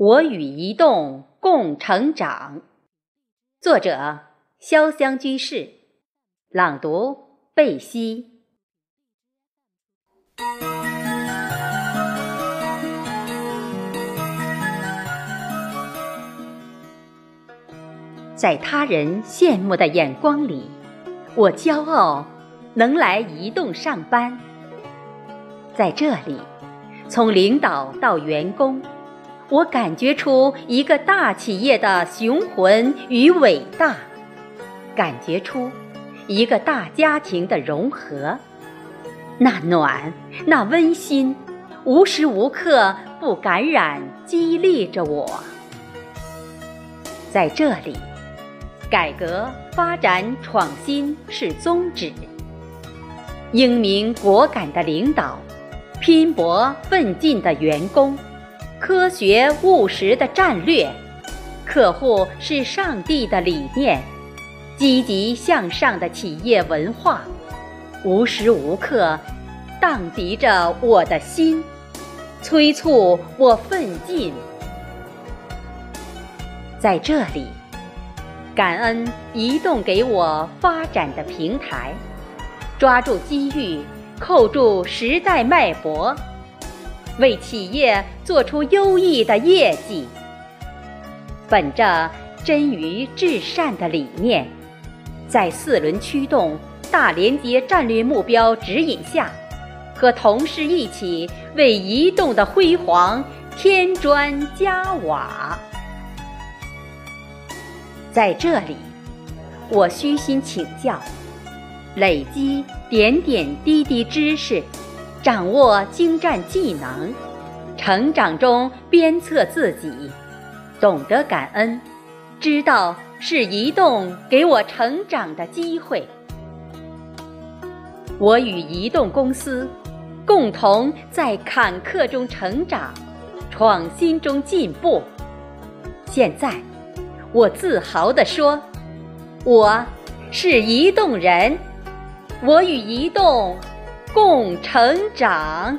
我与移动共成长。作者：潇湘居士。朗读：贝西。在他人羡慕的眼光里，我骄傲能来移动上班。在这里，从领导到员工。我感觉出一个大企业的雄浑与伟大，感觉出一个大家庭的融合，那暖，那温馨，无时无刻不感染激励着我。在这里，改革发展创新是宗旨，英明果敢的领导，拼搏奋进的员工。科学务实的战略，客户是上帝的理念，积极向上的企业文化，无时无刻荡涤着我的心，催促我奋进。在这里，感恩移动给我发展的平台，抓住机遇，扣住时代脉搏。为企业做出优异的业绩，本着真于至善的理念，在四轮驱动大连接战略目标指引下，和同事一起为移动的辉煌添砖加瓦。在这里，我虚心请教，累积点点滴滴知识。掌握精湛技能，成长中鞭策自己，懂得感恩，知道是移动给我成长的机会。我与移动公司共同在坎坷中成长，创新中进步。现在，我自豪地说，我是移动人，我与移动。共成长。